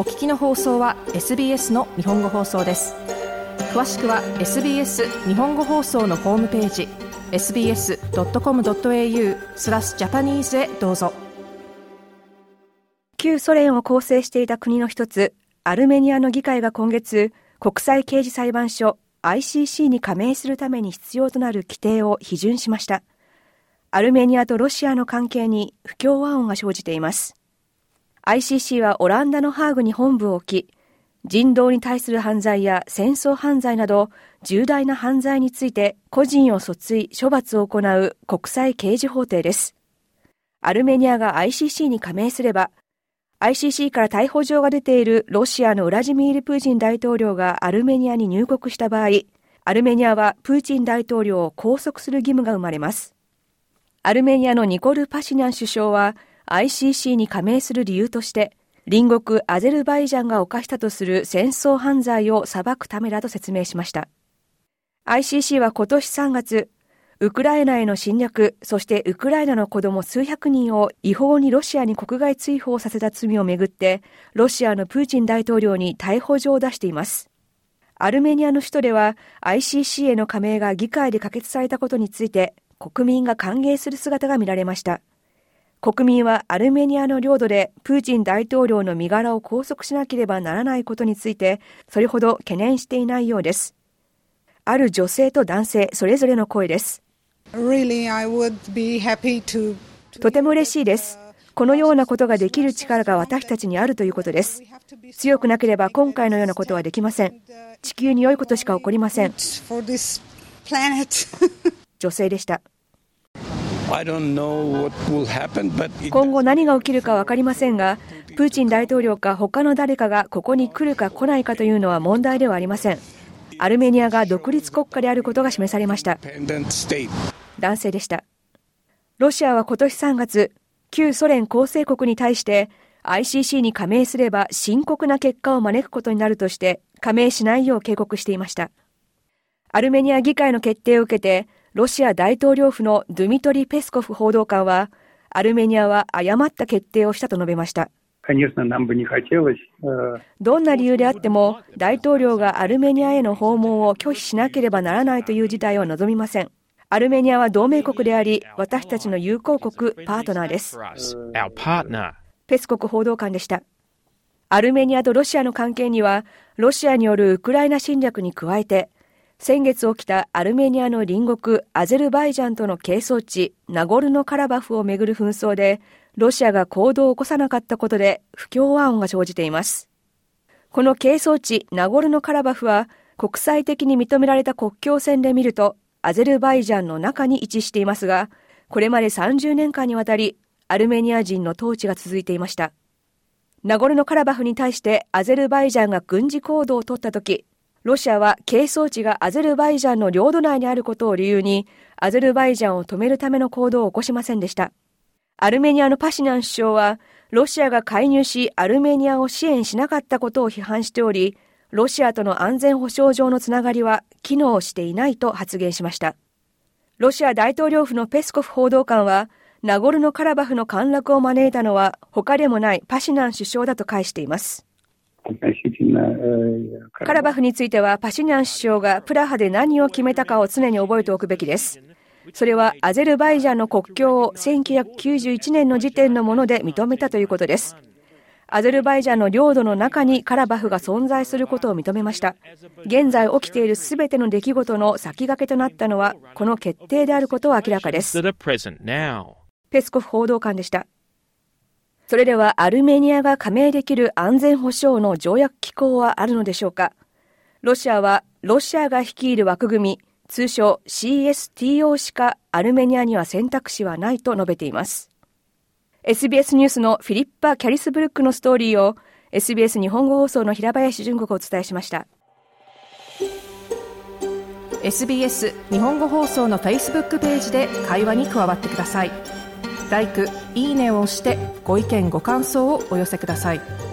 お聞きの放送は SBS の日本語放送です。詳しくは SBS 日本語放送のホームページ sbs.com.au スラスジャパニーズへどうぞ。旧ソ連を構成していた国の一つアルメニアの議会が今月国際刑事裁判所 ICC に加盟するために必要となる規定を批准しました。アルメニアとロシアの関係に不協和音が生じています。ICC はオランダのハーグに本部を置き、人道に対する犯罪や戦争犯罪など重大な犯罪について個人を訴追、処罰を行う国際刑事法廷です。アルメニアが ICC に加盟すれば、ICC から逮捕状が出ているロシアのウラジミール・プーチン大統領がアルメニアに入国した場合、アルメニアはプーチン大統領を拘束する義務が生まれます。アルメニアのニコル・パシニャン首相は ICC に加盟する理由として、隣国アゼルバイジャンが犯したとする戦争犯罪を裁くためだと説明しました。ICC は今年3月、ウクライナへの侵略、そしてウクライナの子供数百人を違法にロシアに国外追放させた罪をめぐって、ロシアのプーチン大統領に逮捕状を出しています。アルメニアの首都では ICC への加盟が議会で可決されたことについて国民が歓迎する姿が見られました。国民はアルメニアの領土でプーチン大統領の身柄を拘束しなければならないことについてそれほど懸念していないようです。ある女性と男性それぞれの声です。とても嬉しいです。このようなことができる力が私たちにあるということです。強くなければ今回のようなことはできません。地球に良いことしか起こりません。女性でした。今後何が起きるか分かりませんが、プーチン大統領か他の誰かがここに来るか来ないかというのは問題ではありません。アルメニアが独立国家であることが示されました。男性でした。ロシアは今年3月、旧ソ連構成国に対して ICC に加盟すれば深刻な結果を招くことになるとして加盟しないよう警告していました。アルメニア議会の決定を受けてロシア大統領府のドゥミトリ・ペスコフ報道官は、アルメニアは誤った決定をしたと述べました。どんな理由であっても、大統領がアルメニアへの訪問を拒否しなければならないという事態を望みません。アルメニアは同盟国であり、私たちの友好国、パートナーです。ペスコフ報道官でした。アルメニアとロシアの関係には、ロシアによるウクライナ侵略に加えて、先月起きたアルメニアの隣国アゼルバイジャンとの係争地ナゴルノカラバフをめぐる紛争でロシアが行動を起こさなかったことで不協和音が生じています。この係争地ナゴルノカラバフは国際的に認められた国境線で見るとアゼルバイジャンの中に位置していますがこれまで30年間にわたりアルメニア人の統治が続いていました。ナゴルノカラバフに対してアゼルバイジャンが軍事行動を取ったとき、ロシアは係争地がアゼルバイジャンの領土内にあることを理由に、アゼルバイジャンを止めるための行動を起こしませんでした。アルメニアのパシナン首相は、ロシアが介入し、アルメニアを支援しなかったことを批判しており、ロシアとの安全保障上のつながりは機能していないと発言しました。ロシア大統領府のペスコフ報道官は、ナゴルノカラバフの陥落を招いたのは他でもないパシナン首相だと返しています。カラバフについてはパシニャン首相がプラハで何を決めたかを常に覚えておくべきです。それはアゼルバイジャンの国境を1991年の時点のもので認めたということです。アゼルバイジャンの領土の中にカラバフが存在することを認めました。現在起きているすべての出来事の先駆けとなったのは、この決定であることは明らかです。ペスコフ報道官でした。それではアルメニアが加盟できる安全保障の条約機構はあるのでしょうか？ロシアはロシアが率いる枠組み、通称 CSTO しかアルメニアには選択肢はないと述べています。SBS ニュースのフィリッパ・キャリスブルックのストーリーを SBS 日本語放送の平林純子がお伝えしました。SBS 日本語放送の Facebook ページで会話に加わってください。「いいね」を押してご意見ご感想をお寄せください。